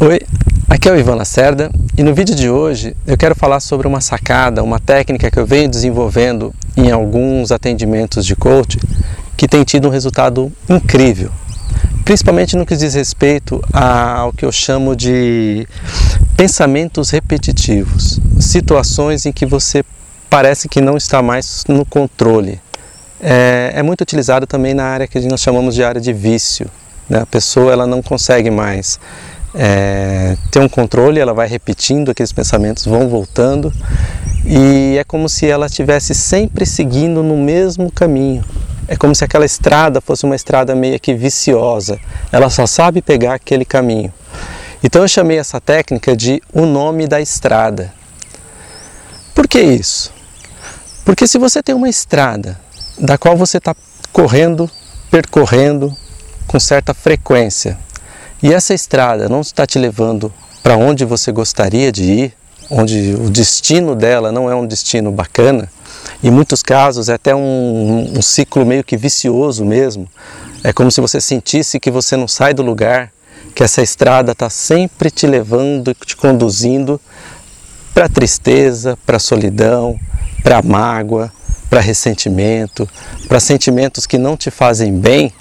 Oi, aqui é o Ivan Lacerda e no vídeo de hoje eu quero falar sobre uma sacada, uma técnica que eu venho desenvolvendo em alguns atendimentos de coach que tem tido um resultado incrível, principalmente no que diz respeito ao que eu chamo de pensamentos repetitivos, situações em que você parece que não está mais no controle. É, é muito utilizado também na área que nós chamamos de área de vício. Né? A pessoa ela não consegue mais é, ter um controle, ela vai repetindo, aqueles pensamentos vão voltando e é como se ela estivesse sempre seguindo no mesmo caminho. É como se aquela estrada fosse uma estrada meio que viciosa, ela só sabe pegar aquele caminho. Então eu chamei essa técnica de o nome da estrada. Por que isso? Porque se você tem uma estrada da qual você está correndo, percorrendo com certa frequência, e essa estrada não está te levando para onde você gostaria de ir, onde o destino dela não é um destino bacana, em muitos casos é até um, um ciclo meio que vicioso mesmo. É como se você sentisse que você não sai do lugar, que essa estrada está sempre te levando te conduzindo para tristeza, para solidão, para mágoa, para ressentimento, para sentimentos que não te fazem bem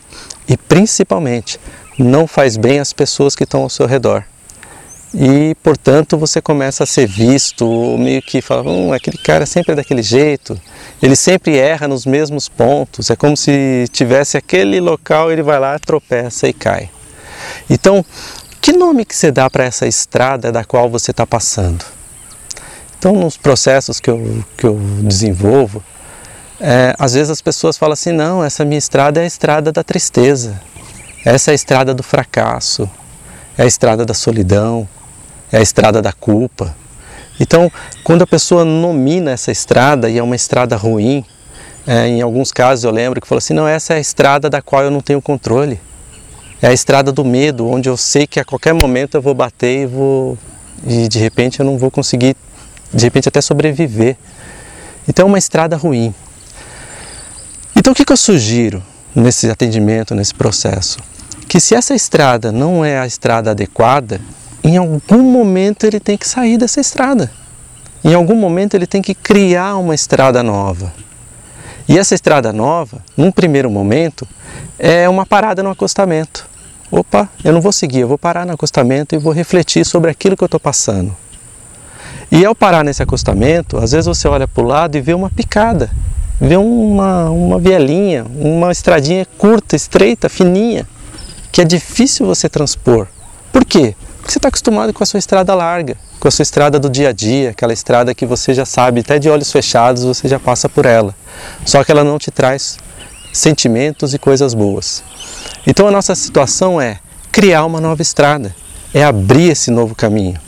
e principalmente não faz bem às pessoas que estão ao seu redor. E, portanto, você começa a ser visto, meio que fala, hum, aquele cara sempre é daquele jeito, ele sempre erra nos mesmos pontos, é como se tivesse aquele local, ele vai lá, tropeça e cai. Então, que nome que você dá para essa estrada da qual você está passando? Então, nos processos que eu, que eu desenvolvo, é, às vezes as pessoas falam assim, não, essa minha estrada é a estrada da tristeza, essa é a estrada do fracasso, é a estrada da solidão, é a estrada da culpa. Então, quando a pessoa nomina essa estrada e é uma estrada ruim, é, em alguns casos eu lembro que falou assim: não, essa é a estrada da qual eu não tenho controle. É a estrada do medo, onde eu sei que a qualquer momento eu vou bater e vou. e de repente eu não vou conseguir, de repente até sobreviver. Então é uma estrada ruim. Então o que, que eu sugiro nesse atendimento, nesse processo? Que se essa estrada não é a estrada adequada, em algum momento ele tem que sair dessa estrada. Em algum momento ele tem que criar uma estrada nova. E essa estrada nova, num primeiro momento, é uma parada no acostamento. Opa, eu não vou seguir, eu vou parar no acostamento e vou refletir sobre aquilo que eu estou passando. E ao parar nesse acostamento, às vezes você olha para o lado e vê uma picada, vê uma, uma vielinha, uma estradinha curta, estreita, fininha que é difícil você transpor. Por quê? Porque você está acostumado com a sua estrada larga, com a sua estrada do dia a dia, aquela estrada que você já sabe, até de olhos fechados você já passa por ela. Só que ela não te traz sentimentos e coisas boas. Então a nossa situação é criar uma nova estrada, é abrir esse novo caminho.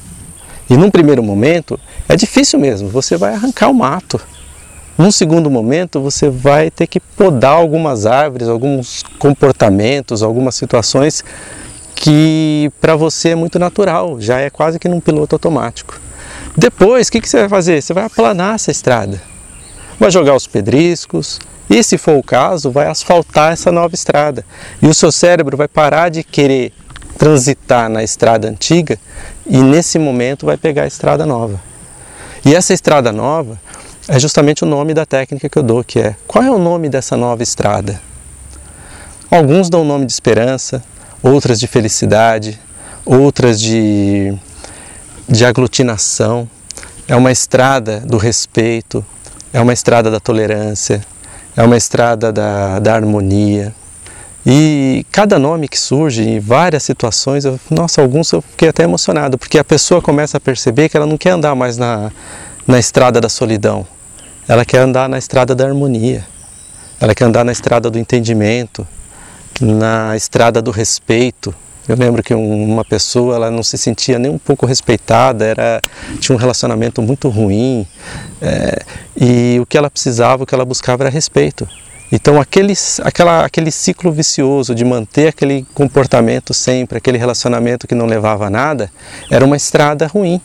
E num primeiro momento é difícil mesmo, você vai arrancar o mato, num segundo momento, você vai ter que podar algumas árvores, alguns comportamentos, algumas situações que para você é muito natural, já é quase que num piloto automático. Depois, o que, que você vai fazer? Você vai aplanar essa estrada, vai jogar os pedriscos e, se for o caso, vai asfaltar essa nova estrada. E o seu cérebro vai parar de querer transitar na estrada antiga e, nesse momento, vai pegar a estrada nova. E essa estrada nova é justamente o nome da técnica que eu dou, que é qual é o nome dessa nova estrada? Alguns dão o nome de esperança, outras de felicidade, outras de, de aglutinação. É uma estrada do respeito, é uma estrada da tolerância, é uma estrada da, da harmonia. E cada nome que surge em várias situações, eu, nossa, alguns eu fiquei até emocionado, porque a pessoa começa a perceber que ela não quer andar mais na, na estrada da solidão, ela quer andar na estrada da harmonia, ela quer andar na estrada do entendimento, na estrada do respeito. Eu lembro que uma pessoa ela não se sentia nem um pouco respeitada, era, tinha um relacionamento muito ruim é, e o que ela precisava, o que ela buscava era respeito. Então aquele, aquela, aquele ciclo vicioso de manter aquele comportamento sempre, aquele relacionamento que não levava a nada, era uma estrada ruim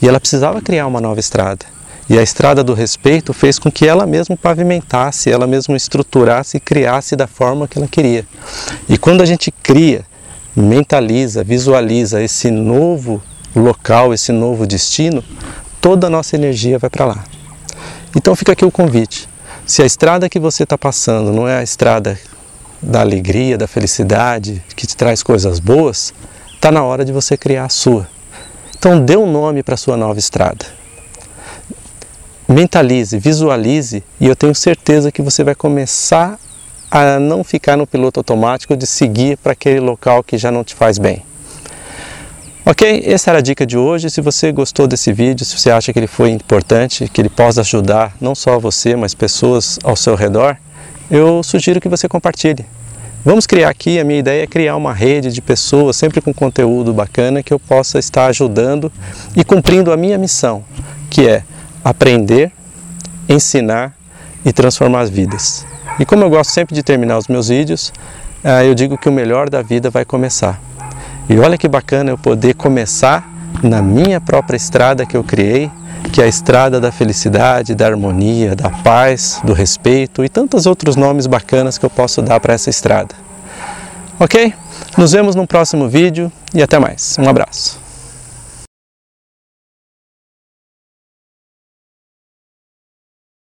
e ela precisava criar uma nova estrada. E a estrada do respeito fez com que ela mesma pavimentasse, ela mesma estruturasse e criasse da forma que ela queria. E quando a gente cria mentaliza, visualiza esse novo local, esse novo destino, toda a nossa energia vai para lá. Então fica aqui o convite. Se a estrada que você está passando não é a estrada da alegria, da felicidade, que te traz coisas boas, está na hora de você criar a sua. Então dê um nome para a sua nova estrada. Mentalize, visualize e eu tenho certeza que você vai começar a não ficar no piloto automático de seguir para aquele local que já não te faz bem. Ok? Essa era a dica de hoje. Se você gostou desse vídeo, se você acha que ele foi importante, que ele possa ajudar não só você, mas pessoas ao seu redor, eu sugiro que você compartilhe. Vamos criar aqui, a minha ideia é criar uma rede de pessoas, sempre com conteúdo bacana, que eu possa estar ajudando e cumprindo a minha missão, que é aprender, ensinar e transformar as vidas. E como eu gosto sempre de terminar os meus vídeos, eh, eu digo que o melhor da vida vai começar. E olha que bacana eu poder começar na minha própria estrada que eu criei, que é a estrada da felicidade, da harmonia, da paz, do respeito e tantos outros nomes bacanas que eu posso dar para essa estrada. Ok? Nos vemos no próximo vídeo e até mais. Um abraço.